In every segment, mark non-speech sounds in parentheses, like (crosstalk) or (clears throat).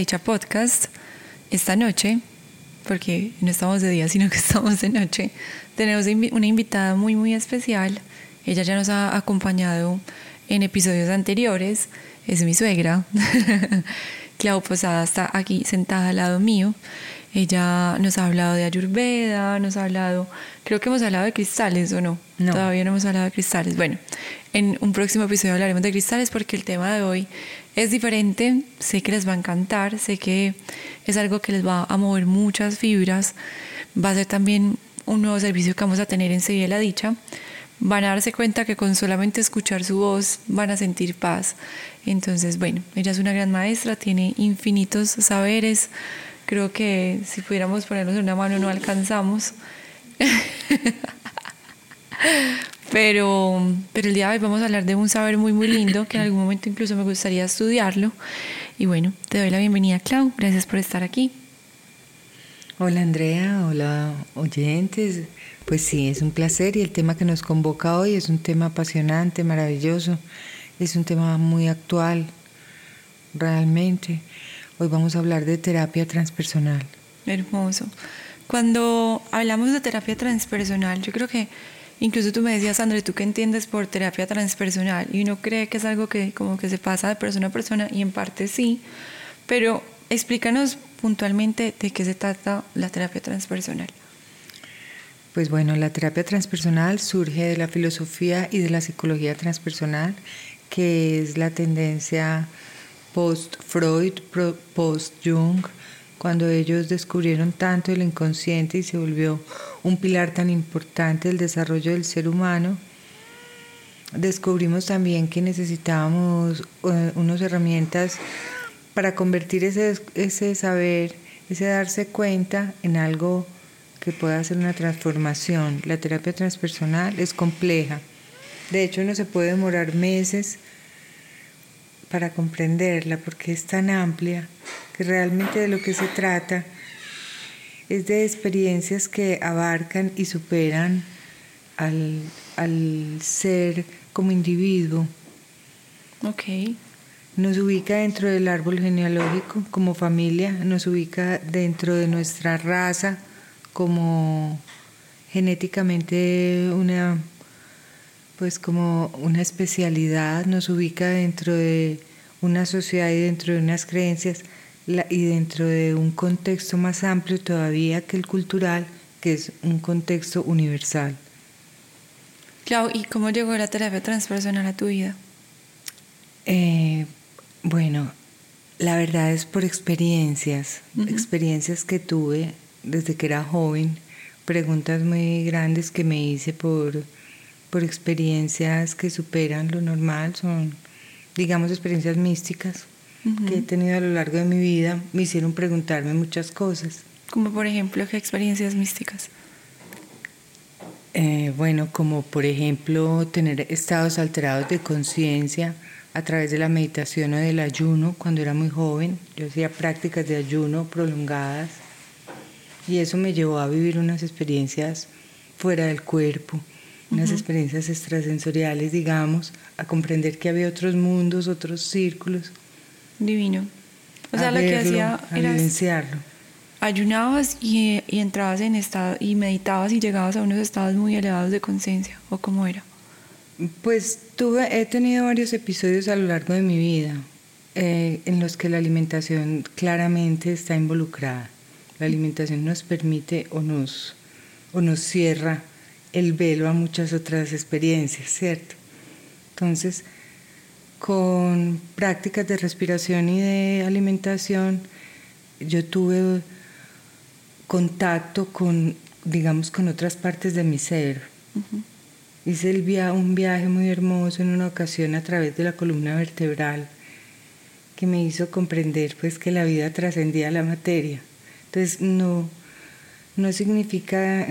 dicha podcast. Esta noche, porque no estamos de día, sino que (laughs) estamos de noche, tenemos una invitada muy, muy especial. Ella ya nos ha acompañado en episodios anteriores. Es mi suegra. (laughs) Clau Posada está aquí sentada al lado mío. Ella nos ha hablado de Ayurveda, nos ha hablado, creo que hemos hablado de cristales o no. No. Todavía no hemos hablado de cristales. Bueno, en un próximo episodio hablaremos de cristales porque el tema de hoy es diferente. Sé que les va a encantar, sé que es algo que les va a mover muchas fibras. Va a ser también un nuevo servicio que vamos a tener en Sevilla la Dicha. Van a darse cuenta que con solamente escuchar su voz van a sentir paz. Entonces, bueno, ella es una gran maestra, tiene infinitos saberes Creo que si pudiéramos ponernos en una mano no alcanzamos. (laughs) pero, pero el día de hoy vamos a hablar de un saber muy, muy lindo que en algún momento incluso me gustaría estudiarlo. Y bueno, te doy la bienvenida, Clau. Gracias por estar aquí. Hola Andrea, hola oyentes. Pues sí, es un placer y el tema que nos convoca hoy es un tema apasionante, maravilloso. Es un tema muy actual, realmente. Hoy vamos a hablar de terapia transpersonal. Hermoso. Cuando hablamos de terapia transpersonal, yo creo que incluso tú me decías, André, ¿tú qué entiendes por terapia transpersonal? Y uno cree que es algo que como que se pasa de persona a persona y en parte sí, pero explícanos puntualmente de qué se trata la terapia transpersonal. Pues bueno, la terapia transpersonal surge de la filosofía y de la psicología transpersonal, que es la tendencia post-Freud, post-Jung, cuando ellos descubrieron tanto el inconsciente y se volvió un pilar tan importante del desarrollo del ser humano, descubrimos también que necesitábamos uh, unas herramientas para convertir ese, ese saber, ese darse cuenta en algo que pueda hacer una transformación. La terapia transpersonal es compleja. De hecho, no se puede demorar meses para comprenderla, porque es tan amplia que realmente de lo que se trata es de experiencias que abarcan y superan al, ser como individuo. Ok. Nos ubica dentro del árbol genealógico como familia, nos ubica dentro de nuestra raza como genéticamente una pues como una especialidad, nos ubica dentro de una sociedad y dentro de unas creencias y dentro de un contexto más amplio todavía que el cultural, que es un contexto universal. Clau, ¿y cómo llegó la terapia transpersonal a tu vida? Eh, bueno, la verdad es por experiencias, experiencias que tuve desde que era joven, preguntas muy grandes que me hice por por experiencias que superan lo normal, son, digamos, experiencias místicas que he tenido a lo largo de mi vida, me hicieron preguntarme muchas cosas. Como por ejemplo, ¿qué experiencias místicas? Eh, bueno, como por ejemplo tener estados alterados de conciencia a través de la meditación o del ayuno cuando era muy joven. Yo hacía prácticas de ayuno prolongadas y eso me llevó a vivir unas experiencias fuera del cuerpo unas experiencias extrasensoriales, digamos, a comprender que había otros mundos, otros círculos. Divino. O sea, lo que hacía era vivenciarlo. Ayunabas y, y, entrabas en estado y meditabas y llegabas a unos estados muy elevados de conciencia, ¿o cómo era? Pues tuve, he tenido varios episodios a lo largo de mi vida eh, en los que la alimentación claramente está involucrada. La alimentación nos permite o nos, o nos cierra el velo a muchas otras experiencias, ¿cierto? Entonces, con prácticas de respiración y de alimentación, yo tuve contacto con, digamos, con otras partes de mi ser. Hice el via un viaje muy hermoso en una ocasión a través de la columna vertebral que me hizo comprender pues que la vida trascendía la materia. Entonces no, no significa,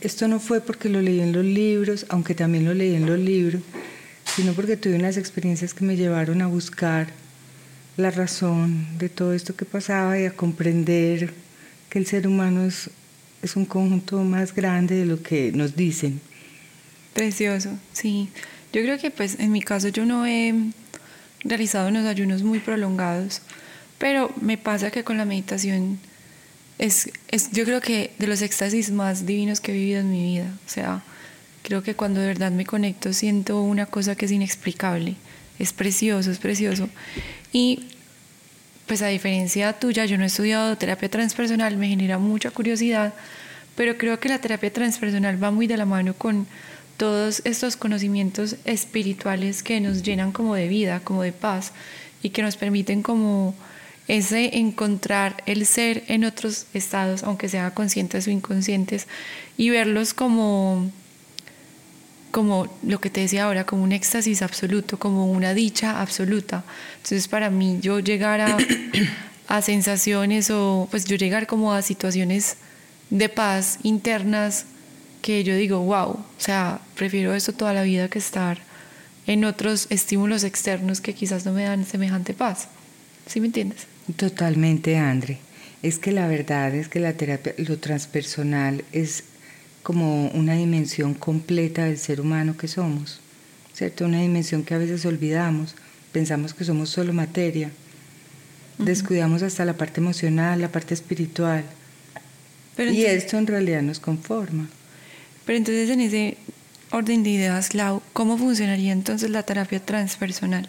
esto no fue porque lo leí en los libros, aunque también lo leí en los libros, sino porque tuve unas experiencias que me llevaron a buscar la razón de todo esto que pasaba y a comprender que el ser humano es, es un conjunto más grande de lo que nos dicen. Precioso, sí. Yo creo que pues en mi caso yo no he realizado unos ayunos muy prolongados, Pero me pasa que con la meditación es, es, yo creo que de los éxtasis más divinos que he vivido en mi vida. O sea, creo que cuando de verdad me conecto siento una cosa que es inexplicable. Es precioso, es precioso. Y pues a diferencia tuya, yo no he estudiado terapia transpersonal, me genera mucha curiosidad, pero creo que la terapia transpersonal va muy de la mano con todos estos conocimientos espirituales que nos llenan como de vida, como de paz y que nos permiten como ese encontrar el ser en otros estados, aunque sea conscientes o inconscientes, y verlos como, como lo que te decía ahora, como un éxtasis absoluto, como una dicha absoluta. Entonces para mí yo llegar a, a sensaciones o pues yo llegar como a situaciones de paz internas que yo digo, wow, o sea, prefiero esto toda la vida que estar en otros estímulos externos que quizás no me dan semejante paz. ¿Sí me entiendes? Totalmente, Andre. Es que la verdad es que la terapia, lo transpersonal es como una dimensión completa del ser humano que somos, ¿cierto? Una dimensión que a veces olvidamos, pensamos que somos solo materia, descuidamos hasta la parte emocional, la parte espiritual, y esto en realidad nos conforma. Pero entonces en ese orden de ideas, Lau, ¿cómo funcionaría entonces la terapia transpersonal?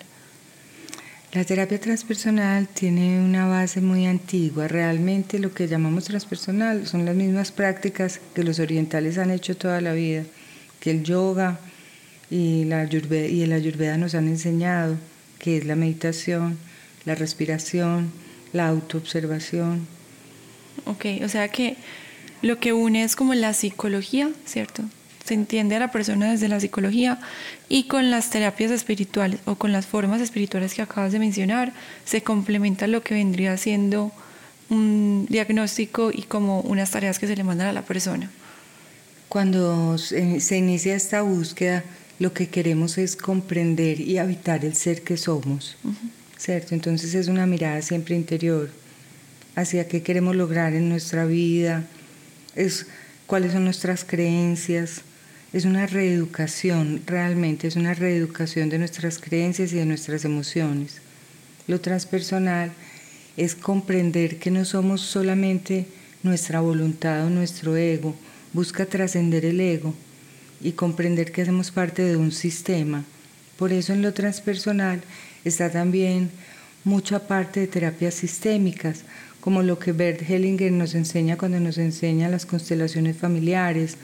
La terapia transpersonal tiene una base muy antigua. Realmente lo que llamamos transpersonal son las mismas prácticas que los orientales han hecho toda la vida, que el yoga y, la y el ayurveda nos han enseñado, que es la meditación, la respiración, la autoobservación. Ok, o sea que lo que une es como la psicología, ¿cierto? Se entiende a la persona desde la psicología y con las terapias espirituales o con las formas espirituales que acabas de mencionar, se complementa lo que vendría siendo un diagnóstico y como unas tareas que se le mandan a la persona. Cuando se inicia esta búsqueda, lo que queremos es comprender y habitar el ser que somos, ¿cierto? Entonces es una mirada siempre interior hacia qué queremos lograr en nuestra vida, es cuáles son nuestras creencias, es una reeducación, realmente es una reeducación de nuestras creencias y de nuestras emociones. Lo transpersonal es comprender que no somos solamente nuestra voluntad o nuestro ego, busca trascender el ego y comprender que hacemos parte de un sistema. Por eso en lo transpersonal está también mucha parte de terapias sistémicas, como lo que Bert Hellinger nos enseña cuando nos enseña las constelaciones familiares,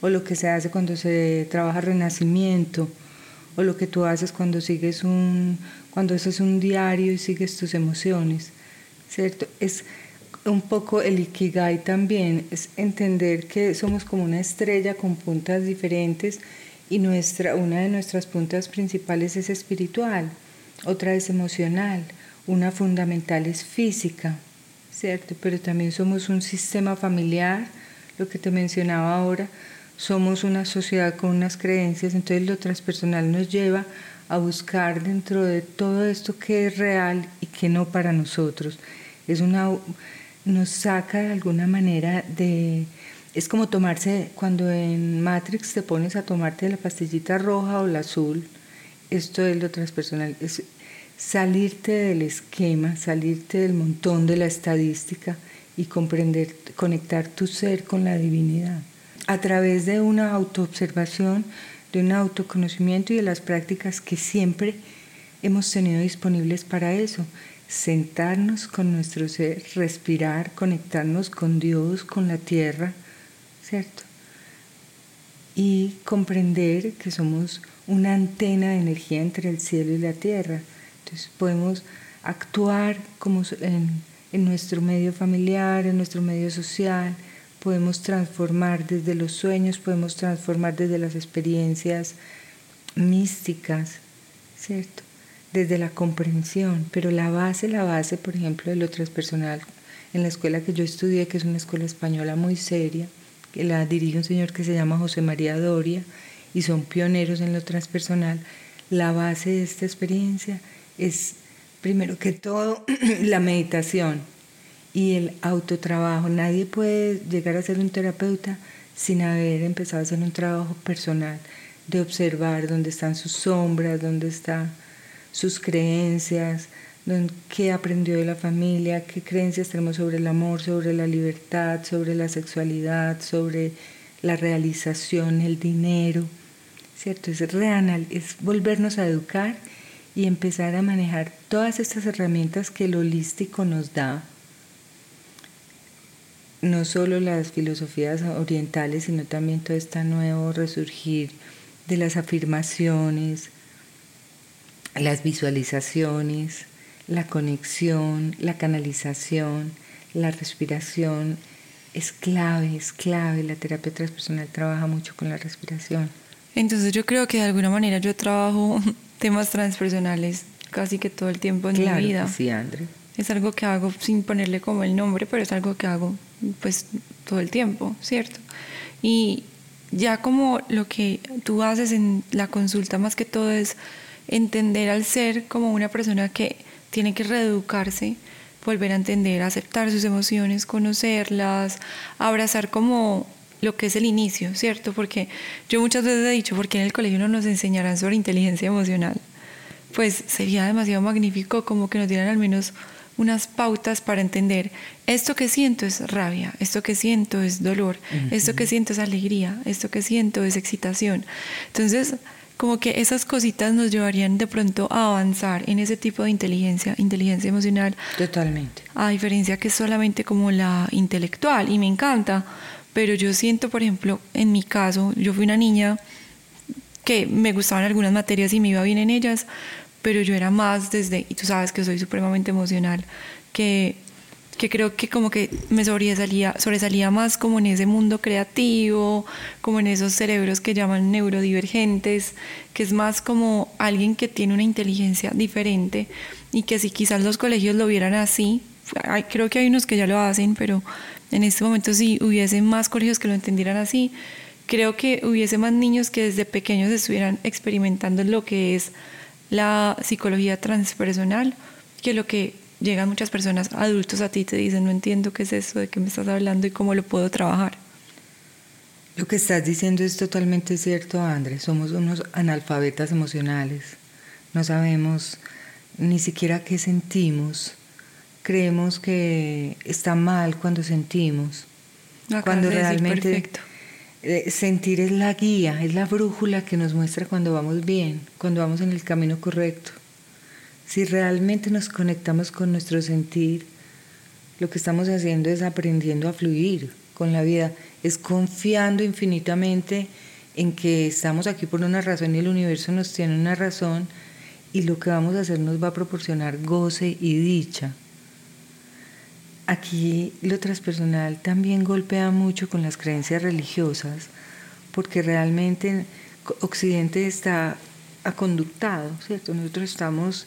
o lo que se hace cuando se trabaja renacimiento, o lo que tú haces cuando sigues un, cuando haces un diario y sigues tus emociones, ¿cierto? Es un poco el ikigai también, es entender que somos como una estrella con puntas diferentes y nuestra, una de nuestras puntas principales es espiritual, otra es emocional, una fundamental es física, ¿cierto? Pero también somos un sistema familiar, lo que te mencionaba ahora, somos una sociedad con unas creencias, entonces lo transpersonal nos lleva a buscar dentro de todo esto que es real y que no para nosotros. Es una, nos saca de alguna manera de... Es como tomarse, cuando en Matrix te pones a tomarte la pastillita roja o la azul, esto es lo transpersonal, es salirte del esquema, salirte del montón de la estadística y comprender, conectar tu ser con la divinidad a través de una autoobservación, de un autoconocimiento y de las prácticas que siempre hemos tenido disponibles para eso. Sentarnos con nuestro ser, respirar, conectarnos con Dios, con la tierra, ¿cierto? Y comprender que somos una antena de energía entre el cielo y la tierra entonces podemos actuar como en, en nuestro medio familiar, en nuestro medio social, podemos transformar desde los sueños, podemos transformar desde las experiencias místicas, ¿cierto? Desde la comprensión, pero la base, la base, por ejemplo, de lo transpersonal, en la escuela que yo estudié, que es una escuela española muy seria, que la dirige un señor que se llama José María Doria, y son pioneros en lo transpersonal, la base de esta experiencia es primero que todo (clears throat) la meditación y el autotrabajo. Nadie puede llegar a ser un terapeuta sin haber empezado a hacer un trabajo personal de observar dónde están sus sombras, dónde están sus creencias, qué aprendió de la familia, qué creencias tenemos sobre el amor, sobre la libertad, sobre la sexualidad, sobre la realización, el dinero, ¿cierto? Es reanal, es volvernos a educar y empezar a manejar todas estas herramientas que el holístico nos da, no solo las filosofías orientales, sino también todo este nuevo resurgir de las afirmaciones, las visualizaciones, la conexión, la canalización, la respiración. Es clave, es clave. La terapia transpersonal trabaja mucho con la respiración. Entonces yo creo que de alguna manera yo trabajo (laughs) temas transpersonales casi que todo el tiempo en mi vida. sí, André. Es algo que hago sin ponerle como el nombre, pero es algo que hago pues todo el tiempo, ¿cierto? Y ya como lo que tú haces en la consulta más que todo es entender al ser como una persona que tiene que reeducarse, volver a entender, aceptar sus emociones, conocerlas, abrazar como lo que es el inicio, ¿cierto? Porque yo muchas veces he dicho, porque en el colegio no nos enseñarán sobre inteligencia emocional? Pues sería demasiado magnífico como que nos dieran al menos unas pautas para entender esto que siento es rabia, esto que siento es dolor, esto que siento es alegría, esto que siento es excitación. Entonces, como que esas cositas nos llevarían de pronto a avanzar en ese tipo de inteligencia, inteligencia emocional. Totalmente. A diferencia que es solamente como la intelectual, y me encanta, pero yo siento, por ejemplo, en mi caso, yo fui una niña que me gustaban algunas materias y me iba bien en ellas, pero yo era más desde, y tú sabes que soy supremamente emocional, que, que creo que como que me sobresalía, sobresalía más como en ese mundo creativo, como en esos cerebros que llaman neurodivergentes, que es más como alguien que tiene una inteligencia diferente y que si quizás los colegios lo vieran así, creo que hay unos que ya lo hacen, pero en este momento si hubiese más colegios que lo entendieran así, creo que hubiese más niños que desde pequeños estuvieran experimentando lo que es la psicología transpersonal, que lo que llegan muchas personas adultos a ti y te dicen, no entiendo qué es eso, de qué me estás hablando y cómo lo puedo trabajar. Lo que estás diciendo es totalmente cierto, Andrés. Somos unos analfabetas emocionales. No sabemos ni siquiera qué sentimos. Creemos que está mal cuando sentimos. cuando realmente eh, sentir es la guía, es la brújula que nos muestra cuando vamos bien, cuando vamos en el camino correcto. Si realmente nos conectamos con nuestro sentir, lo que estamos haciendo es aprendiendo a fluir con la vida, es confiando infinitamente en que estamos aquí por una razón y el universo nos tiene una razón y lo que vamos a hacer nos va a proporcionar goce y dicha aquí lo transpersonal también golpea mucho con las creencias religiosas, porque realmente Occidente está aconductado, ¿cierto? Nosotros estamos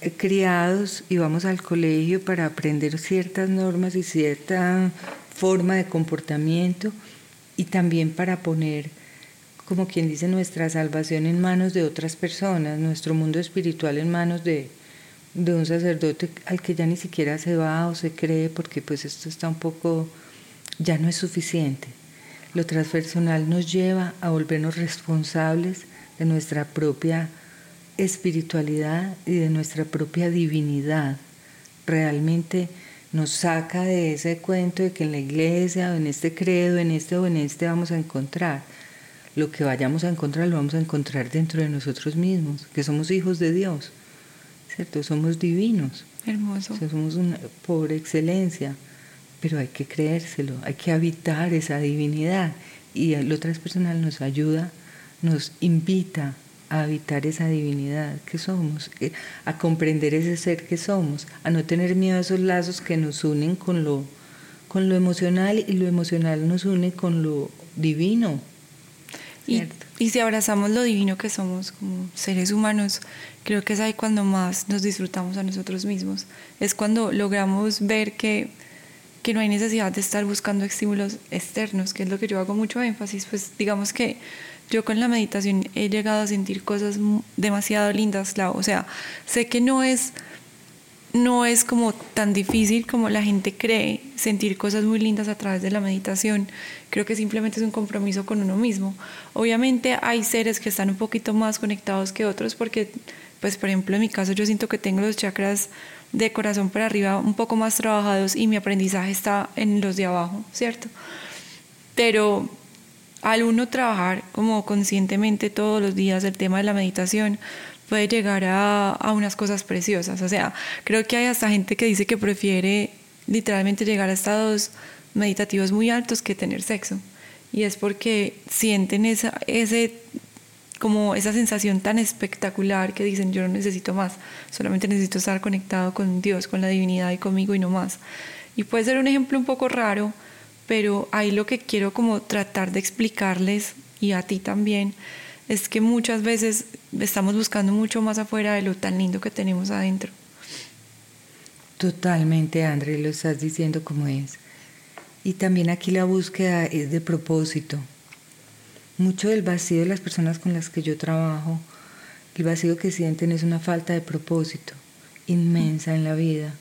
eh, criados y vamos al colegio para aprender ciertas normas y cierta forma de comportamiento y también para poner, como quien dice, nuestra salvación en manos de otras personas, nuestro mundo espiritual en manos de, de un sacerdote al que ya ni siquiera se va o se cree porque pues esto está un poco, ya no es suficiente. Lo transpersonal nos lleva a volvernos responsables de nuestra propia espiritualidad y de nuestra propia divinidad. Realmente nos saca de ese cuento de que en la iglesia o en este credo, en este o en este vamos a encontrar. Lo que vayamos a encontrar lo vamos a encontrar dentro de nosotros mismos, que somos hijos de Dios. ¿Cierto? Somos divinos. Hermoso. somos una, por excelencia, pero hay que creérselo, hay que habitar esa divinidad. Y lo transpersonal nos ayuda, nos invita a habitar esa divinidad que somos, eh, a comprender ese ser que somos, a no tener miedo a esos lazos que nos unen con lo, con lo emocional y lo emocional nos une con lo divino. Y, y, si abrazamos lo divino que somos como seres humanos, creo que es ahí cuando más nos disfrutamos a nosotros mismos. Es cuando logramos ver que, que no hay necesidad de estar buscando estímulos externos, que es lo que yo hago mucho énfasis. Pues digamos que yo con la meditación he llegado a sentir cosas demasiado lindas, O sea, sé que no es no es como tan difícil como la gente cree sentir cosas muy lindas a través de la meditación. Creo que simplemente es un compromiso con uno mismo. Obviamente hay seres que están un poquito más conectados que otros porque pues por ejemplo en mi caso yo siento que tengo los chakras de corazón para arriba un poco más trabajados y mi aprendizaje está en los de abajo, ¿cierto? Pero al uno trabajar como conscientemente todos los días el tema de la meditación, puede llegar a, a, unas cosas preciosas. O sea, creo que hay hasta gente que dice que prefiere literalmente llegar a estados meditativos muy altos que tener sexo. Y es porque sienten esa, ese, como esa sensación tan espectacular que dicen yo no necesito más, solamente necesito estar conectado con Dios, con la divinidad y conmigo y no más. Y puede ser un ejemplo un poco raro, pero ahí lo que quiero como tratar de explicarles y a ti también es que muchas veces estamos buscando mucho más afuera de lo tan lindo que tenemos adentro. Totalmente, André, lo estás diciendo como es. Y también aquí la búsqueda es de propósito. Mucho del vacío de las personas con las que yo trabajo, el vacío que sienten es una falta de propósito inmensa en la vida.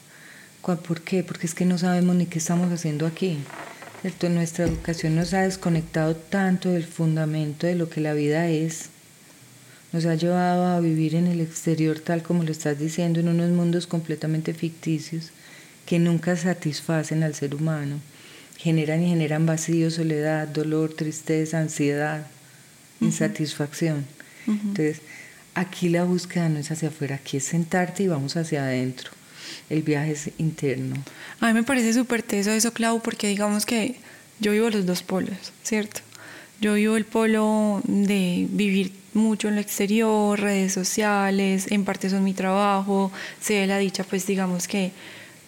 ¿Por qué? Porque es que no sabemos ni qué estamos haciendo aquí. Nuestra educación nos ha desconectado tanto del fundamento de lo que la vida es. Nos ha llevado a vivir en el exterior tal como lo estás diciendo, en unos mundos completamente ficticios que nunca satisfacen al ser humano. Generan y generan vacío, soledad, dolor, tristeza, ansiedad, insatisfacción. Entonces, aquí la búsqueda no es hacia afuera, aquí es sentarte y vamos hacia adentro el viaje es interno. A mí me parece súper teso eso, Clau, porque digamos que yo vivo los dos polos, ¿cierto? Yo vivo el polo de vivir mucho en lo exterior, redes sociales, en parte son mi trabajo, sé de la dicha, pues digamos que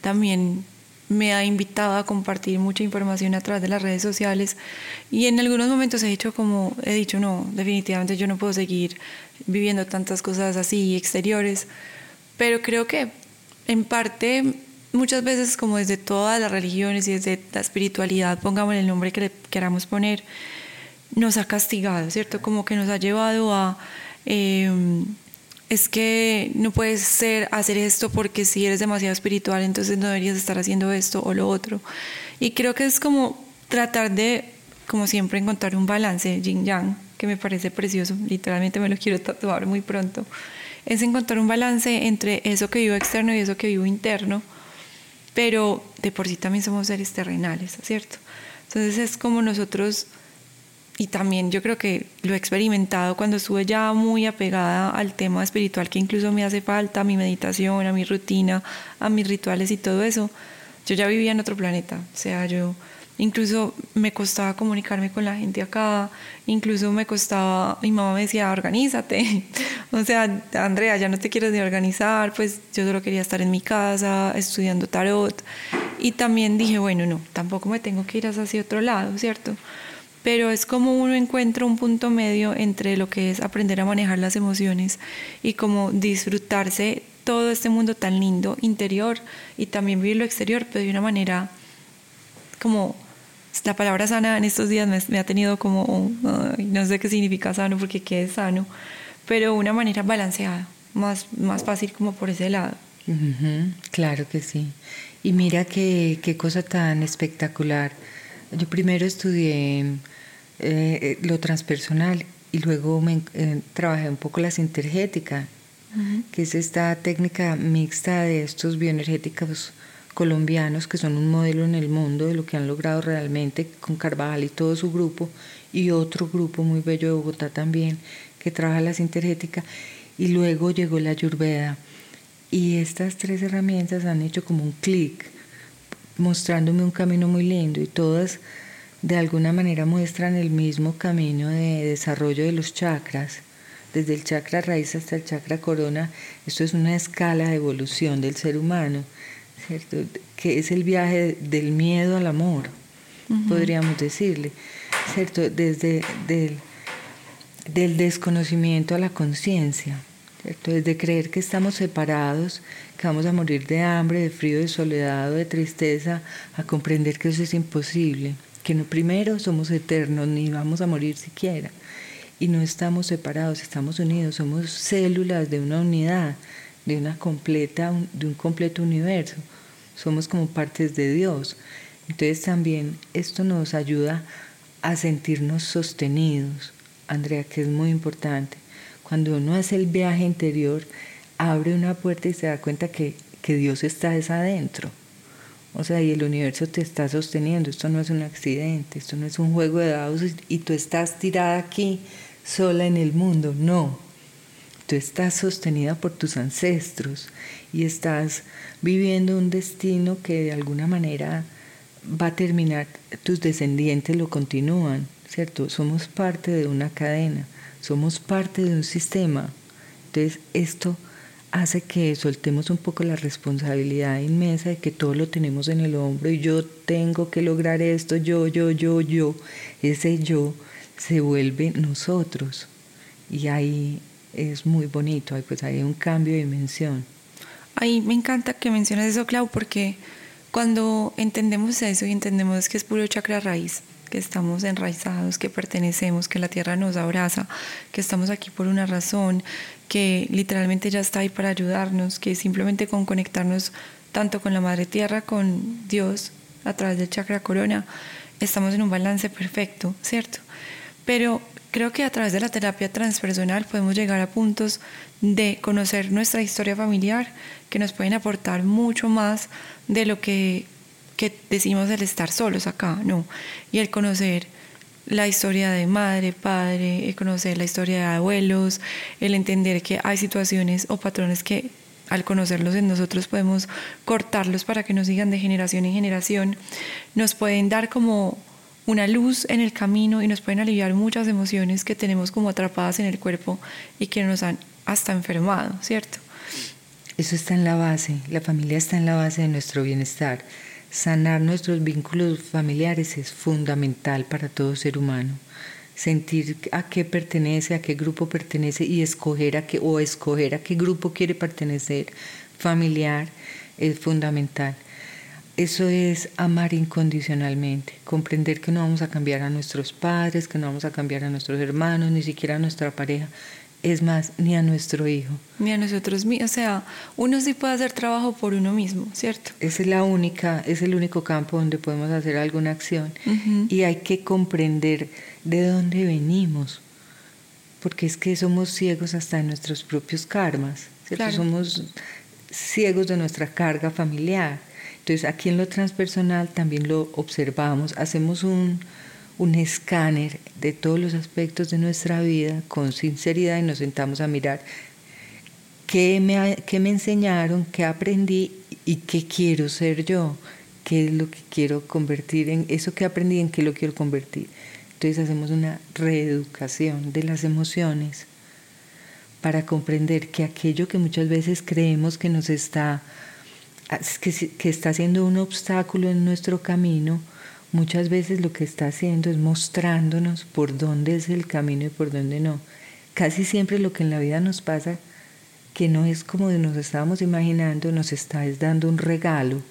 también me ha invitado a compartir mucha información a través de las redes sociales y en algunos momentos he dicho como, he dicho, no, definitivamente yo no puedo seguir viviendo tantas cosas así exteriores, pero creo que en parte, muchas veces como desde todas las religiones y desde la espiritualidad, pongamos el nombre que le queramos poner, nos ha castigado, ¿cierto? Como que nos ha llevado a... Em, es que no puedes ser, hacer esto porque si eres demasiado espiritual, entonces no deberías estar haciendo esto o lo otro. Y creo que es como tratar de, como siempre, encontrar un balance, yin yang, que me parece precioso. Literalmente me lo quiero tatuar muy pronto es encontrar un balance entre eso que vivo externo y eso que vivo interno, pero de por sí también somos seres terrenales, ¿cierto? Entonces es como nosotros, y también yo creo que lo he experimentado cuando estuve ya muy apegada al tema espiritual que incluso me hace falta, a mi meditación, a mi rutina, a mis rituales y todo eso, yo ya vivía en otro planeta, o sea, yo Incluso me costaba comunicarme con la gente acá, incluso me costaba, mi mamá me decía, organízate. (laughs) o sea, Andrea, ya no te quieres ni organizar, pues yo solo quería estar en mi casa estudiando tarot. Y también dije, bueno, no, tampoco me tengo que ir hacia otro lado, ¿cierto? Pero es como uno encuentra un punto medio entre lo que es aprender a manejar las emociones y como disfrutarse todo este mundo tan lindo interior y también vivir lo exterior, pero de una manera como la palabra sana en estos días me, ha tenido como, no sé qué significa sano porque qué es sano, pero una manera balanceada, más, más fácil como por ese lado. claro que sí. Y mira qué, qué cosa tan espectacular. Yo primero estudié eh, lo transpersonal y luego me, eh, trabajé un poco la sintergética, que es esta técnica mixta de estos bioenergéticos colombianos que son un modelo en el mundo de lo que han logrado realmente con Carvajal y todo su grupo y otro grupo muy bello de Bogotá también que trabaja la sintergética y luego llegó la Ayurveda. Y estas tres herramientas han hecho como un clic mostrándome un camino muy lindo y todas de alguna manera muestran el mismo camino de desarrollo de los chakras desde el chakra raíz hasta el chakra corona. Esto es una escala de evolución del ser humano que es el viaje del miedo al amor, podríamos decirle, ¿cierto? Desde del, del desconocimiento a la conciencia, ¿cierto? Desde creer que estamos separados, que vamos a morir de hambre, de frío, de soledad o de tristeza, a comprender que eso es imposible, que no primero somos eternos ni vamos a morir siquiera. Y no estamos separados, estamos unidos, somos células de una unidad, de una completa, de un completo universo somos como partes de Dios. Entonces también esto nos ayuda a sentirnos sostenidos, Andrea, que es muy importante. Cuando uno hace el viaje interior, abre una puerta y se da cuenta que, que Dios está adentro. O sea, y el universo te está sosteniendo. Esto no es un accidente, esto no es un juego de dados y tú estás tirada aquí sola en el mundo. No. Tú estás sostenida por tus ancestros y estás viviendo un destino que de alguna manera va a terminar, tus descendientes lo continúan, ¿cierto? Somos parte de una cadena, somos parte de un sistema. Entonces, esto hace que soltemos un poco la responsabilidad inmensa de que todo lo tenemos en el hombro y yo tengo que lograr esto, yo, yo, yo, yo. Ese yo se vuelve nosotros y ahí es muy bonito, pues hay un cambio de dimensión. Ahí me encanta que menciones eso, Clau, porque cuando entendemos eso y entendemos que es puro chakra raíz, que estamos enraizados, que pertenecemos, que la tierra nos abraza, que estamos aquí por una razón, que literalmente ya está ahí para ayudarnos, que simplemente con conectarnos tanto con la madre tierra, con Dios, a través del chakra corona, estamos en un balance perfecto, ¿cierto? Pero creo que a través de la terapia transpersonal podemos llegar a puntos de conocer nuestra historia familiar que nos pueden aportar mucho más de lo que, que decimos el estar solos acá, ¿no? Y el conocer la historia de madre, padre, el conocer la historia de abuelos, el entender que hay situaciones o patrones que al conocerlos en nosotros podemos cortarlos para que nos sigan de generación en generación, nos pueden dar como una luz en el camino y nos pueden aliviar muchas emociones que tenemos como atrapadas en el cuerpo y que nos han hasta enfermado, ¿cierto? Eso está en la base, la familia está en la base de nuestro bienestar. Sanar nuestros vínculos familiares es fundamental para todo ser humano. Sentir a qué pertenece, a qué grupo pertenece y escoger a qué o escoger a qué grupo quiere pertenecer familiar es fundamental. Eso es amar incondicionalmente, comprender que no vamos a cambiar a nuestros padres, que no vamos a cambiar a nuestros hermanos, ni siquiera a nuestra pareja, es más, ni a nuestro hijo. Ni a nosotros mismos. O sea, uno sí puede hacer trabajo por uno mismo, ¿cierto? Es la única, es el único campo donde podemos hacer alguna acción. Y hay que comprender de dónde venimos. Porque es que somos ciegos hasta de nuestros propios karmas. ¿cierto? Somos ciegos de nuestra carga familiar. Entonces, aquí en lo transpersonal también lo observamos, hacemos un, un escáner de todos los aspectos de nuestra vida con sinceridad y nos sentamos a mirar qué me, qué me enseñaron, qué aprendí y qué quiero ser yo, qué es lo que quiero convertir en eso que aprendí, en qué lo quiero convertir. Entonces hacemos una reeducación de las emociones para comprender que aquello que muchas veces creemos que nos está, que, que está siendo un obstáculo en nuestro camino, muchas veces lo que está haciendo es mostrándonos por dónde es el camino y por dónde no. Casi siempre lo que en la vida nos pasa, que no es como nos estábamos imaginando, nos está dando un regalo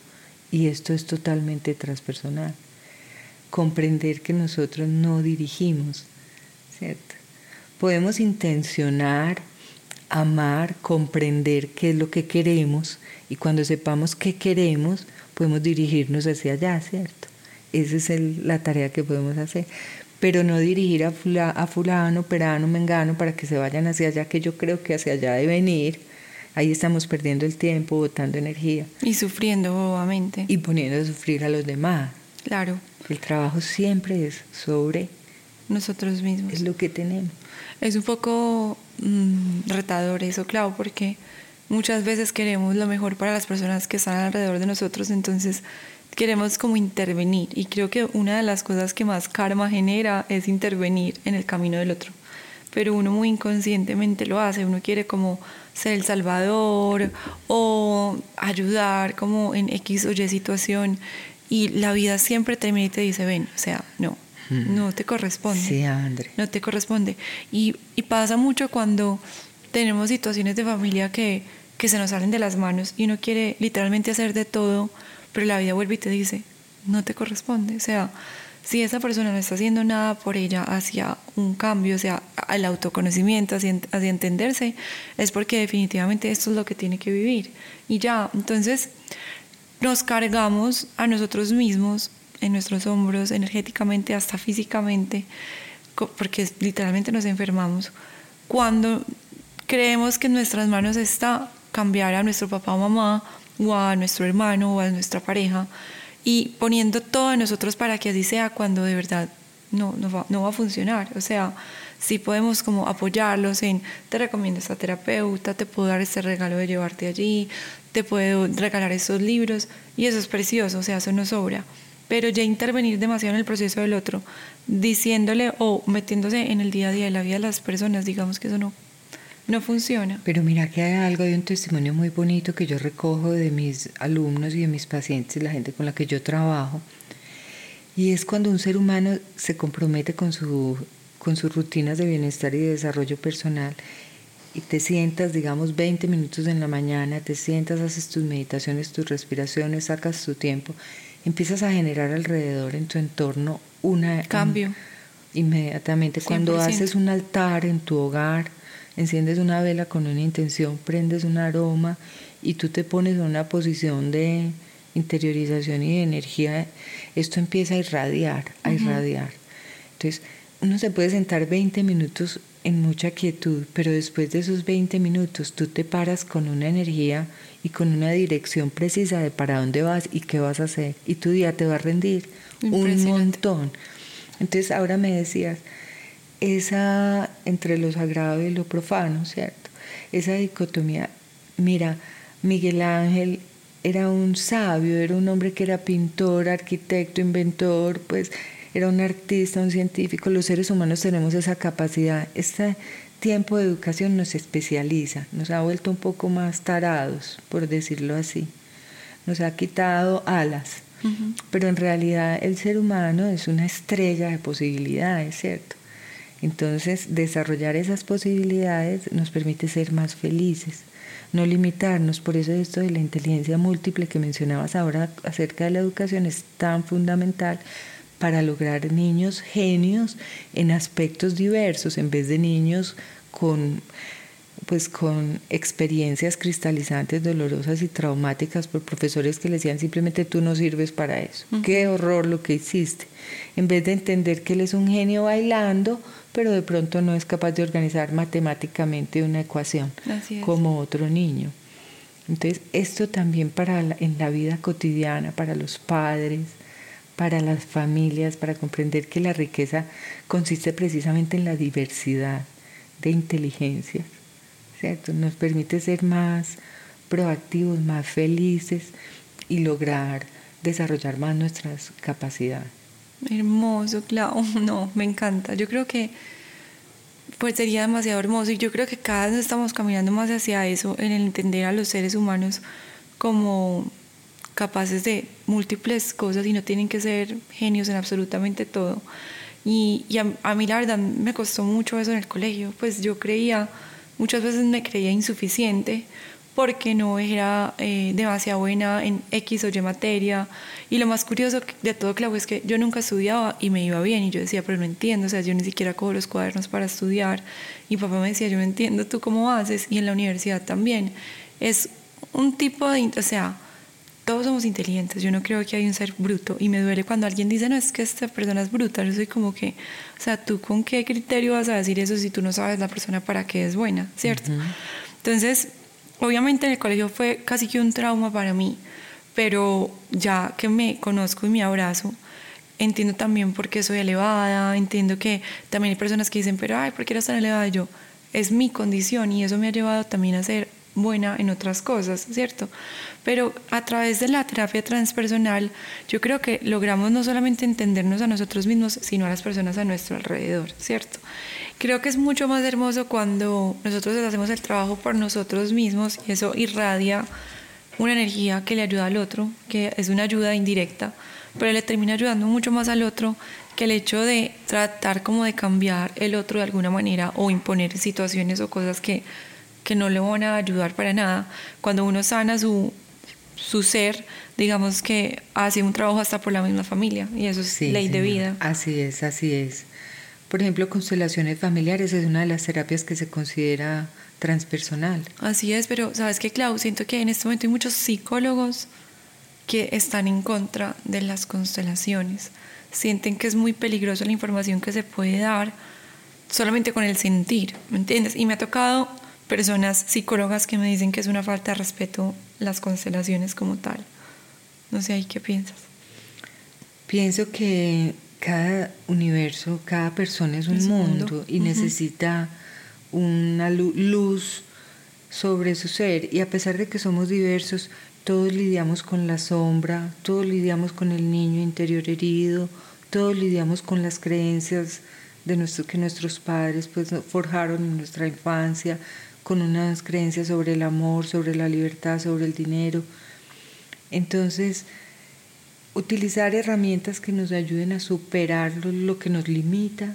y esto es totalmente transpersonal. Comprender que nosotros no dirigimos, ¿cierto? Podemos intencionar, amar, comprender qué es lo que queremos y cuando sepamos qué queremos, podemos dirigirnos hacia allá, ¿cierto? Esa es la tarea que podemos hacer. Pero no dirigir a, a fulano, perano, mengano para que se vayan hacia allá, que yo creo que hacia allá deben ir. Ahí estamos perdiendo el tiempo, botando energía. Y sufriendo bobamente. Y poniendo a sufrir a los demás. Claro. El trabajo siempre es sobre nosotros mismos. Es lo que tenemos. Es un poco mm, retador eso, claro, porque muchas veces queremos lo mejor para las personas que están alrededor de nosotros, entonces queremos como intervenir y creo que una de las cosas que más karma genera es intervenir en el camino del otro. Pero uno muy inconscientemente lo hace, uno quiere como ser el salvador o ayudar como en X o Y situación y la vida siempre termina y te dice, ven, o sea, no. No te corresponde. Sí, André. No te corresponde. Y, y pasa mucho cuando tenemos situaciones de familia que, que se nos salen de las manos y uno quiere literalmente hacer de todo pero la vida vuelve y te dice, no te corresponde. O sea, si esa persona no está haciendo nada por ella hacia un cambio, o sea, al autoconocimiento, hacia, hacia entenderse, es porque definitivamente esto es lo que tiene que vivir. Y ya, entonces nos cargamos a nosotros mismos en nuestros hombros, energéticamente, hasta físicamente, porque literalmente nos enfermamos, cuando creemos que en nuestras manos está cambiar a nuestro papá o mamá o a nuestro hermano o a nuestra pareja y poniendo todo en nosotros para que así sea cuando de verdad no, no, va, a funcionar. O sea, si podemos como apoyarlos en, te recomiendo esta terapeuta, te puedo dar este regalo de llevarte allí, te puedo regalar esos libros y eso es precioso, o sea, eso no sobra. Pero ya intervenir demasiado en el proceso del otro, diciéndole o metiéndose en el día a día de la vida de las personas, digamos que eso no, no funciona. Pero mira que hay algo, hay un testimonio muy bonito que yo recojo de mis alumnos y de mis pacientes, la gente con la que yo trabajo, y es cuando un ser humano se compromete con, su, con sus rutinas de bienestar y de desarrollo personal y te sientas, digamos, 20 minutos en la mañana, te sientas, haces tus meditaciones, tus respiraciones, sacas tu tiempo, empiezas a generar alrededor en tu entorno una... Cambio. inmediatamente. Cuando haces un altar en tu hogar, enciendes una vela con una intención, prendes un aroma y tú te pones en una posición de interiorización y de energía, esto empieza a irradiar, a irradiar. Entonces, uno se puede sentar 20 minutos en mucha quietud, pero después de esos 20 minutos tú te paras con una energía y con una dirección precisa de para dónde vas y qué vas a hacer. Y tu día te va a rendir un montón. Entonces ahora me decías, esa entre lo sagrado y lo profano, ¿cierto? Esa dicotomía, mira, Miguel Ángel era un sabio, era un hombre que era pintor, arquitecto, inventor, pues era un artista, un científico. Los seres humanos tenemos esa capacidad. Este tiempo de educación nos especializa, nos ha vuelto un poco más tarados, por decirlo así. Nos ha quitado alas. Pero en realidad el ser humano es una estrella de posibilidades, ¿cierto? Entonces, desarrollar esas posibilidades nos permite ser más felices, no limitarnos. Por eso esto de la inteligencia múltiple que mencionabas ahora acerca de la educación es tan fundamental para lograr niños genios en aspectos diversos, en vez de niños con pues con experiencias cristalizantes, dolorosas y traumáticas por profesores que le decían simplemente tú no sirves para eso. Qué horror lo que hiciste. En vez de entender que él es un genio bailando, pero de pronto no es capaz de organizar matemáticamente una ecuación como otro niño. Entonces, esto también para en la vida cotidiana, para los padres, para las familias, para comprender que la riqueza consiste precisamente en la diversidad de inteligencias nos permite ser más proactivos, más felices y lograr desarrollar más nuestras capacidades. Hermoso, claro, (laughs) no, me encanta. Yo creo que pues sería demasiado hermoso y yo creo que cada vez estamos caminando más hacia eso, en el entender a los seres humanos como capaces de múltiples cosas y no tienen que ser genios en absolutamente todo. Y, a, a, mí la verdad me costó mucho eso en el colegio, pues yo creía Muchas veces me creía insuficiente porque no era eh, demasiado buena en X o Y materia. Y lo más curioso de todo, claro, es que yo nunca estudiaba y me iba bien. Y yo decía, pero no entiendo, o sea, yo ni siquiera cojo los cuadernos para estudiar. Y papá me decía, yo no entiendo tú cómo haces. Y en la universidad también. Es un tipo de, o sea, todos somos inteligentes, yo no creo que hay un ser bruto y me duele cuando alguien dice, no, es que esta persona es bruta, yo soy como que, o sea, ¿tú con qué criterio vas a decir eso si tú no sabes la persona para qué es buena, ¿cierto? Entonces, obviamente en el colegio fue casi que un trauma para mí, pero ya que me conozco y me abrazo, entiendo también por qué soy elevada, entiendo que también hay personas que dicen, pero, ay, ¿por qué eres tan elevada? Yo, es mi condición y eso me ha llevado también a ser buena en otras cosas, ¿cierto? Pero a través de la terapia transpersonal, yo creo que logramos no solamente entendernos a nosotros mismos, sino a las personas a nuestro alrededor, ¿cierto? Creo que es mucho más hermoso cuando nosotros hacemos el trabajo por nosotros mismos y eso irradia una energía que le ayuda al otro, que es una ayuda indirecta, pero le termina ayudando mucho más al otro que el hecho de tratar como de cambiar el otro de alguna manera o imponer situaciones o cosas que que no le van a ayudar para nada. Cuando uno sana su, su ser, digamos que hace un trabajo hasta por la misma familia y eso es ley de vida. Así es, así es. Por ejemplo, constelaciones familiares es una de las terapias que se considera transpersonal. Así es, pero sabes que, Clau, siento que en este momento hay muchos psicólogos que están en contra de las constelaciones. Sienten que es muy peligroso la información que se puede dar solamente con el sentir, ¿me entiendes? Y me ha tocado personas psicólogas que me dicen que es una falta de respeto las constelaciones como tal. No sé, ¿ahí qué piensas? Pienso que cada universo, cada persona es un mundo, y necesita una luz sobre su ser. Y a pesar de que somos diversos, todos lidiamos con la sombra, todos lidiamos con el niño interior herido, todos lidiamos con las creencias de nuestro, que nuestros padres pues, forjaron en nuestra infancia, con unas creencias sobre el amor, sobre la libertad, sobre el dinero. Entonces, utilizar herramientas que nos ayuden a superar lo, que nos limita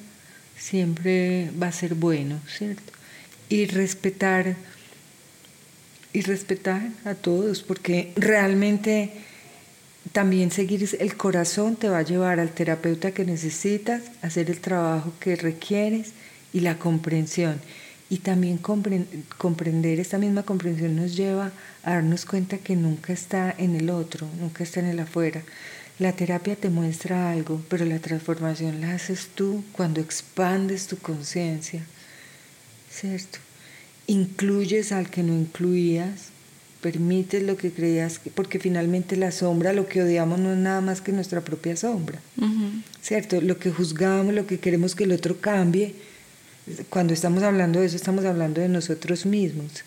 siempre va a ser bueno, ¿cierto? Y respetar y respetar a todos, porque realmente también seguir el corazón te va a llevar al terapeuta que necesitas, hacer el trabajo que requieres y la comprensión. Y también comprender, esta misma comprensión nos lleva a darnos cuenta que nunca está en el otro, nunca está en el afuera. La terapia te muestra algo, pero la transformación la haces tú cuando expandes tu conciencia, ¿cierto? Incluyes al que no incluías, permites lo que creías, porque finalmente la sombra, lo que odiamos no es nada más que nuestra propia sombra, ¿cierto? Lo que juzgamos, lo que queremos que el otro cambie, cuando estamos hablando de eso, estamos hablando de nosotros mismos.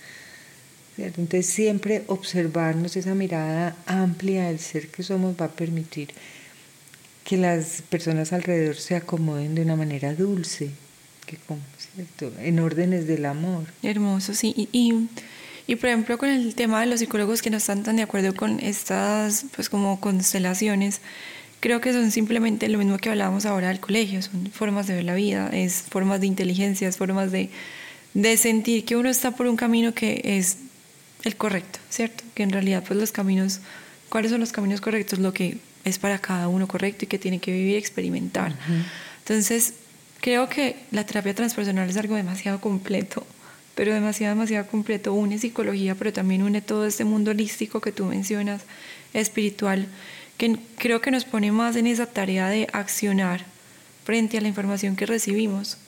Entonces siempre observarnos esa mirada amplia del ser que somos va a permitir que las personas alrededor se acomoden de una manera dulce, que ¿cierto? en órdenes del amor. Hermoso, sí. Y, y, y, por ejemplo con el tema de los psicólogos que no están tan de acuerdo con estas pues como constelaciones, creo que son simplemente lo mismo que hablábamos ahora del colegio, son formas de ver la vida, es formas de inteligencia, es formas de, de sentir que uno está por un camino que es el correcto, ¿cierto? Que en realidad pues los caminos, ¿cuáles son los caminos correctos? Lo que es para cada uno correcto y que tiene que vivir y experimentar. Entonces, creo que la terapia transpersonal es algo demasiado completo, pero demasiado, demasiado completo. Une psicología, pero también une todo este mundo holístico que tú mencionas, espiritual que creo que nos pone más en esa tarea de accionar frente a la información que recibimos,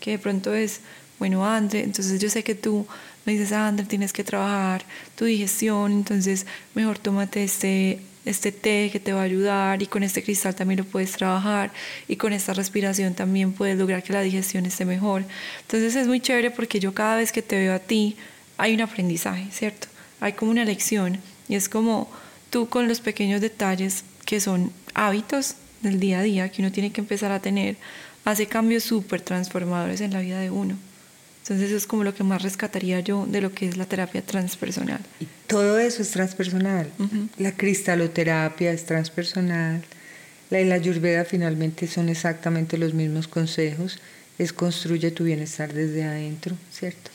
que de pronto es, bueno, André, entonces yo sé que tú me dices, André, tienes que trabajar tu digestión, entonces mejor tómate este, este té que te va a ayudar y con este cristal también lo puedes trabajar y con esta respiración también puedes lograr que la digestión esté mejor. Entonces es muy chévere porque yo cada vez que te veo a ti hay un aprendizaje, ¿cierto? Hay como una lección y es como tú con los pequeños detalles que son hábitos del día a día que uno tiene que empezar a tener, hace cambios súper transformadores en la vida de uno. Entonces eso es como lo que más rescataría yo de lo que es la terapia transpersonal. Y todo eso es transpersonal. La cristaloterapia es transpersonal. La y la ayurveda finalmente son exactamente los mismos consejos. Es construye tu bienestar desde adentro, ¿cierto?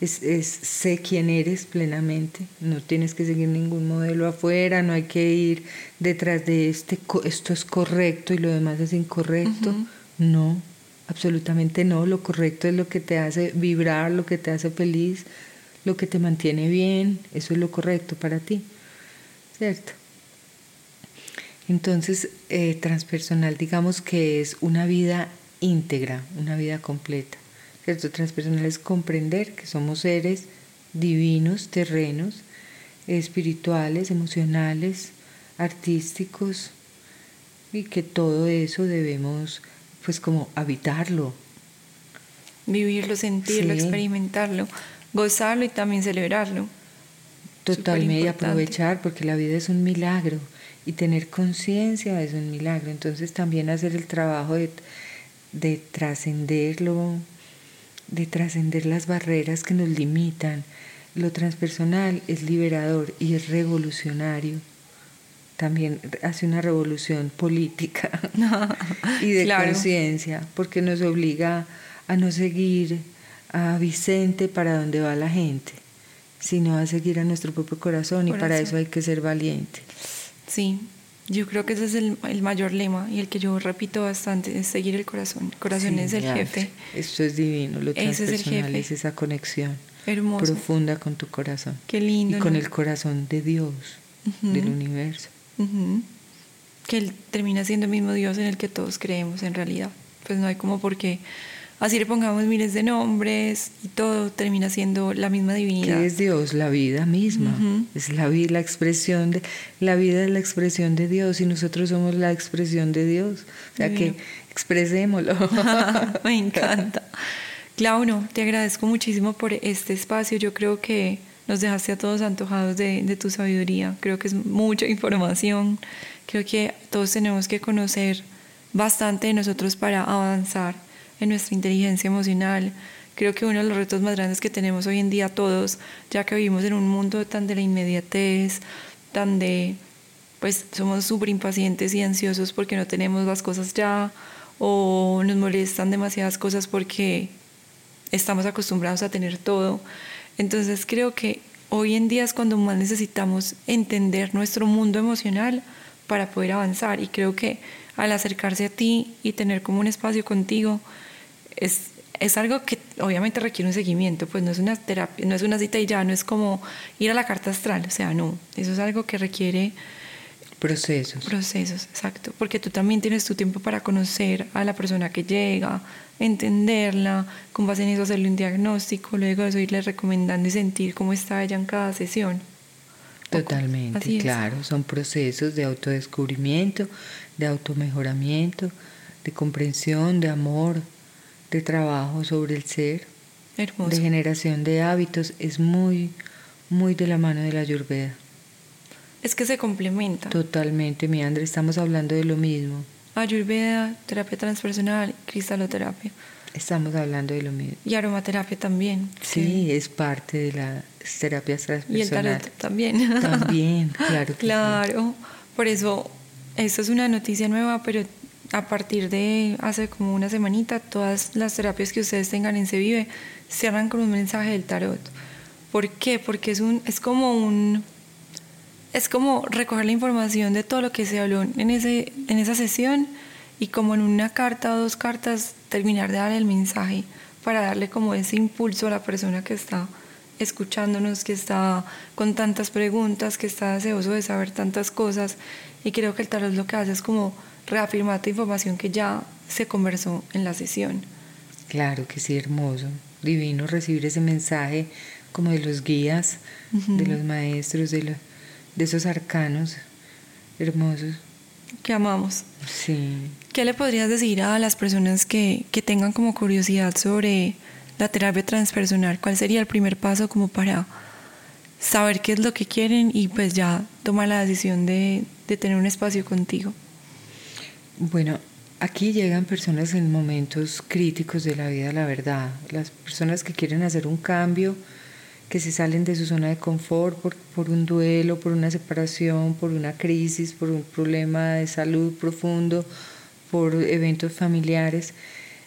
Es, sé quién eres plenamente, no tienes que seguir ningún modelo afuera, no hay que ir detrás de este, esto es correcto y lo demás es incorrecto. No, absolutamente no, lo correcto es lo que te hace vibrar, lo que te hace feliz, lo que te mantiene bien, eso es lo correcto para ti, ¿cierto? Entonces, eh, transpersonal digamos que es una vida íntegra, una vida completa. ¿Cierto? Transpersonal es comprender que somos seres divinos, terrenos, espirituales, emocionales, artísticos, y que todo eso debemos pues como habitarlo. Vivirlo, sentirlo, experimentarlo, gozarlo y también celebrarlo. Totalmente aprovechar, porque la vida es un milagro y tener conciencia es un milagro. Entonces también hacer el trabajo de, de trascenderlo, de trascender las barreras que nos limitan. Lo transpersonal es liberador y es revolucionario. También hace una revolución política (laughs) y de conciencia, porque nos obliga a no seguir a Vicente para donde va la gente, sino a seguir a nuestro propio corazón, y para eso hay que ser valiente. Sí, yo creo que ese es el, el, mayor lema y el que yo repito bastante, es seguir el corazón. El corazón es el jefe. Esto es divino, lo transpersonal es, esa conexión profunda con tu corazón. Qué lindo. Y con el corazón de Dios, del universo. Que Él termina siendo el mismo Dios en el que todos creemos en realidad. Pues no hay como por qué así le pongamos miles de nombres y todo termina siendo la misma divinidad. ¿Qué es Dios? La vida misma. Es la vida, la expresión de la vida es la expresión de Dios y nosotros somos la expresión de Dios. O sea que expresémoslo. (laughs) (laughs) Me encanta. Claudio, te agradezco muchísimo por este espacio. Yo creo que nos dejaste a todos antojados de, de tu sabiduría. Creo que es mucha información. Creo que todos tenemos que conocer bastante de nosotros para avanzar en nuestra inteligencia emocional. Creo que uno de los retos más grandes que tenemos hoy en día todos, ya que vivimos en un mundo tan de la inmediatez, tan de, pues somos súper impacientes y ansiosos porque no tenemos las cosas ya, o nos molestan demasiadas cosas porque estamos acostumbrados a tener todo. Entonces creo que hoy en día es cuando más necesitamos entender nuestro mundo emocional para poder avanzar y creo que al acercarse a ti y tener como un espacio contigo, es, es algo que obviamente requiere un seguimiento, pues no es una terapia, no es una cita y ya, no es como ir a la carta astral, o sea, no, eso es algo que requiere procesos. Procesos, exacto, porque tú también tienes tu tiempo para conocer a la persona que llega, entenderla, con base en eso hacerle un diagnóstico, luego de eso irle recomendando y sentir cómo está ella en cada sesión. Totalmente, claro, son procesos de autodescubrimiento, de automejoramiento, de comprensión, de amor, de trabajo sobre el ser, de generación de hábitos, es muy, muy de la mano de la ayurveda. Es que se complementa. Totalmente, mi André, estamos hablando de lo mismo. Ayurveda, terapia transpersonal, cristaloterapia. Estamos hablando de lo mismo. Y aromaterapia también. Sí, es parte de las terapias transpersonales. Y el tarot también. (laughs) También, claro. claro, por eso, esto es una noticia nueva, pero a partir de hace como una semanita, todas las terapias que ustedes tengan en Se Vive cierran con un mensaje del tarot. ¿Por qué? Porque es, un, es como un... Es como recoger la información de todo lo que se habló en, ese, en esa sesión y como en una carta o dos cartas terminar de dar el mensaje para darle como ese impulso a la persona que está escuchándonos, que está con tantas preguntas, que está deseoso de saber tantas cosas. Y creo que el tarot lo que hace es como reafirmar esta información que ya se conversó en la sesión. Claro que sí, hermoso, divino recibir ese mensaje como de los guías, de los maestros, de, de esos arcanos hermosos. Que amamos. Sí. ¿Qué le podrías decir a las personas que, que tengan como curiosidad sobre la terapia transpersonal? ¿Cuál sería el primer paso como para saber qué es lo que quieren y pues ya tomar la decisión de, de tener un espacio contigo? Bueno, aquí llegan personas en momentos críticos de la vida, la verdad. Las personas que quieren hacer un cambio, que se salen de su zona de confort por, por un duelo, por una separación, por una crisis, por un problema de salud profundo, por eventos familiares.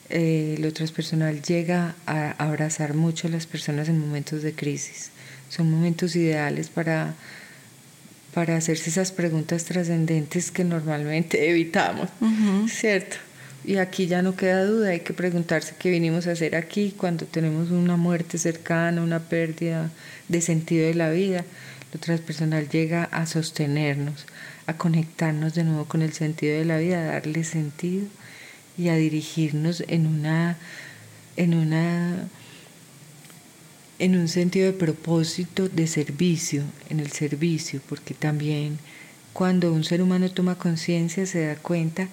Eh, lo transpersonal llega a abrazar mucho a las personas en momentos de crisis. Son momentos ideales para para hacerse esas preguntas trascendentes que normalmente (laughs) evitamos, ¿cierto? Y aquí ya no queda duda, hay que preguntarse qué vinimos a hacer aquí cuando tenemos una muerte cercana, una pérdida de sentido de la vida. Lo transpersonal llega a sostenernos, a conectarnos de nuevo con el sentido de la vida, a darle sentido y a dirigirnos en una, en una en un sentido de propósito de servicio, en el servicio, porque también cuando un ser humano toma conciencia se da cuenta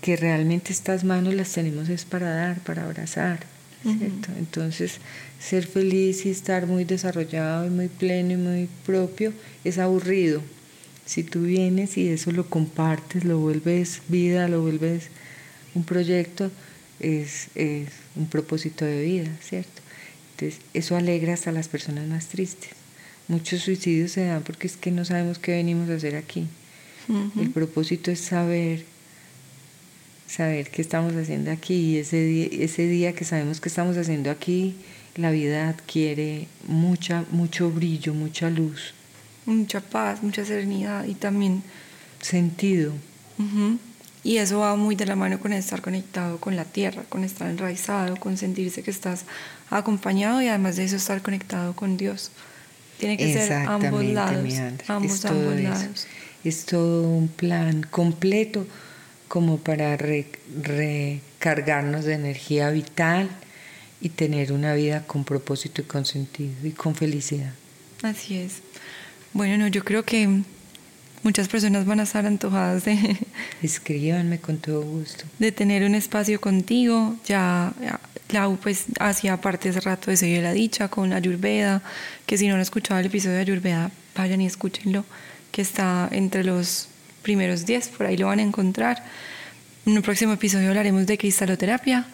que realmente estas manos las tenemos es para dar, para abrazar, ¿cierto? Entonces, ser feliz y estar muy desarrollado y muy pleno y muy propio es aburrido. Si tú vienes y eso lo compartes, lo vuelves vida, lo vuelves un proyecto, es, es un propósito de vida, ¿cierto? Eso alegra hasta a las personas más tristes. Muchos suicidios se dan porque es que no sabemos qué venimos a hacer aquí. El propósito es saber, saber qué estamos haciendo aquí y ese día, ese día que sabemos qué estamos haciendo aquí, la vida adquiere mucha, mucho brillo, mucha luz. Mucha paz, mucha serenidad y también sentido. Y eso va muy de la mano con estar conectado con la tierra, con estar enraizado, con sentirse que estás acompañado y además de eso estar conectado con Dios. Tiene que ser ambos lados. Ambos, es todo ambos lados. Es todo un plan completo como para recargarnos de energía vital y tener una vida con propósito y con sentido y con felicidad. Así es. Bueno, no, yo creo que muchas personas van a estar antojadas de... (laughs) Escríbanme con todo gusto. De tener un espacio contigo. Ya, Clau pues hacía parte ese rato de Seguir la Dicha con Ayurveda, que si no han escuchado el episodio de Ayurveda, vayan y escúchenlo, que está entre los primeros 10, por ahí lo van a encontrar. En un próximo episodio hablaremos de cristaloterapia,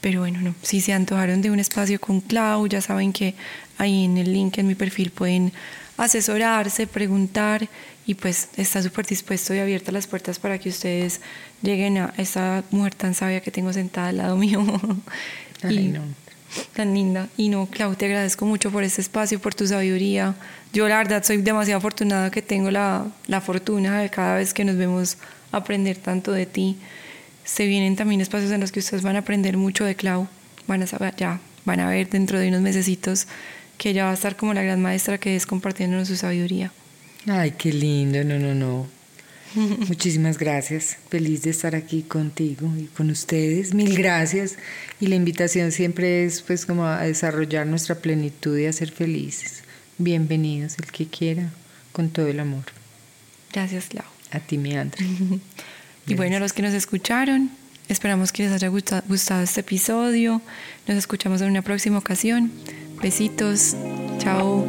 pero bueno, no, si se antojaron de un espacio con Clau, ya saben que ahí en el link en mi perfil pueden asesorarse, preguntar y pues está súper dispuesto y abierta las puertas para que ustedes lleguen a esa mujer tan sabia que tengo sentada al lado (laughs) mío. y, Tan linda. Y no, Clau, te agradezco mucho por este espacio, por tu sabiduría. Yo la verdad soy demasiado afortunada que tengo la, la fortuna de cada vez que nos vemos aprender tanto de ti. Se vienen también espacios en los que ustedes van a aprender mucho de Clau. Van a saber, ya, van a ver dentro de unos mesecitos que ella va a estar como la gran maestra que es compartiéndonos su sabiduría. Ay, qué lindo, no, no, no. (laughs) Muchísimas gracias. Feliz de estar aquí contigo y con ustedes. Mil gracias. Y la invitación siempre es pues como a desarrollar nuestra plenitud y a ser felices. Bienvenidos el que quiera, con todo el amor. Gracias, Lau. A ti, mi André. (laughs) y bueno, a los que nos escucharon, esperamos que les haya gustado este episodio. Nos escuchamos en una próxima ocasión. Besitos. Chao.